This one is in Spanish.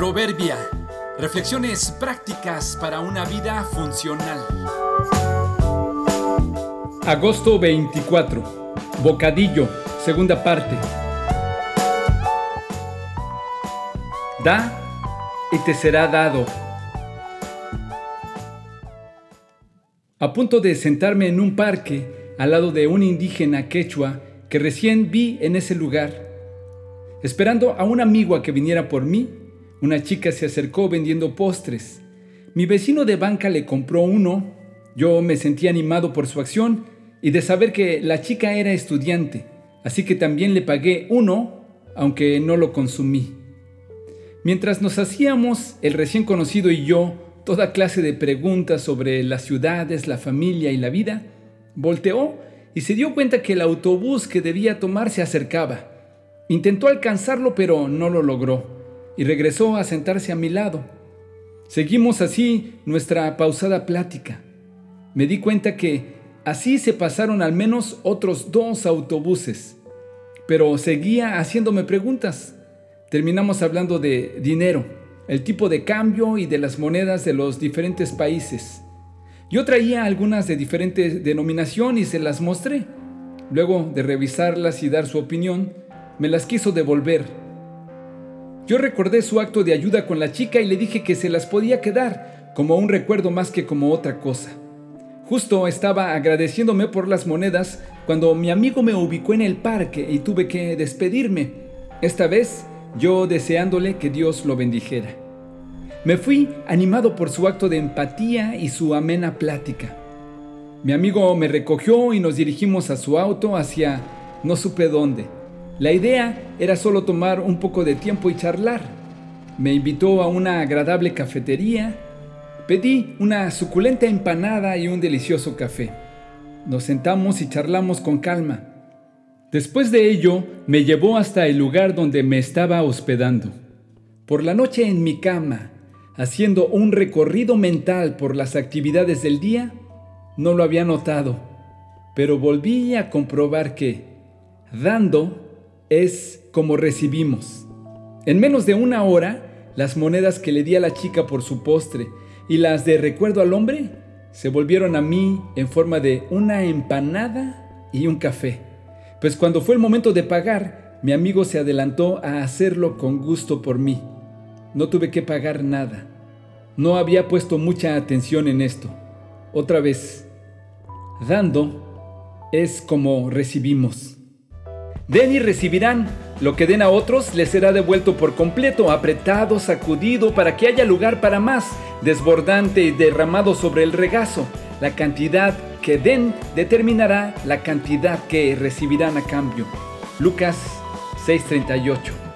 Proverbia. Reflexiones prácticas para una vida funcional. Agosto 24. Bocadillo, segunda parte. Da y te será dado. A punto de sentarme en un parque al lado de un indígena quechua que recién vi en ese lugar, esperando a un amigo que viniera por mí, una chica se acercó vendiendo postres. Mi vecino de banca le compró uno. Yo me sentí animado por su acción y de saber que la chica era estudiante, así que también le pagué uno, aunque no lo consumí. Mientras nos hacíamos, el recién conocido y yo, toda clase de preguntas sobre las ciudades, la familia y la vida, volteó y se dio cuenta que el autobús que debía tomar se acercaba. Intentó alcanzarlo pero no lo logró y regresó a sentarse a mi lado. Seguimos así nuestra pausada plática. Me di cuenta que así se pasaron al menos otros dos autobuses, pero seguía haciéndome preguntas. Terminamos hablando de dinero, el tipo de cambio y de las monedas de los diferentes países. Yo traía algunas de diferentes denominación y se las mostré. Luego de revisarlas y dar su opinión, me las quiso devolver yo recordé su acto de ayuda con la chica y le dije que se las podía quedar, como un recuerdo más que como otra cosa. Justo estaba agradeciéndome por las monedas cuando mi amigo me ubicó en el parque y tuve que despedirme, esta vez yo deseándole que Dios lo bendijera. Me fui animado por su acto de empatía y su amena plática. Mi amigo me recogió y nos dirigimos a su auto hacia no supe dónde. La idea era solo tomar un poco de tiempo y charlar. Me invitó a una agradable cafetería. Pedí una suculenta empanada y un delicioso café. Nos sentamos y charlamos con calma. Después de ello, me llevó hasta el lugar donde me estaba hospedando. Por la noche en mi cama, haciendo un recorrido mental por las actividades del día, no lo había notado, pero volví a comprobar que, dando, es como recibimos. En menos de una hora, las monedas que le di a la chica por su postre y las de recuerdo al hombre se volvieron a mí en forma de una empanada y un café. Pues cuando fue el momento de pagar, mi amigo se adelantó a hacerlo con gusto por mí. No tuve que pagar nada. No había puesto mucha atención en esto. Otra vez, dando es como recibimos. Den y recibirán. Lo que den a otros les será devuelto por completo, apretado, sacudido, para que haya lugar para más, desbordante y derramado sobre el regazo. La cantidad que den determinará la cantidad que recibirán a cambio. Lucas 6:38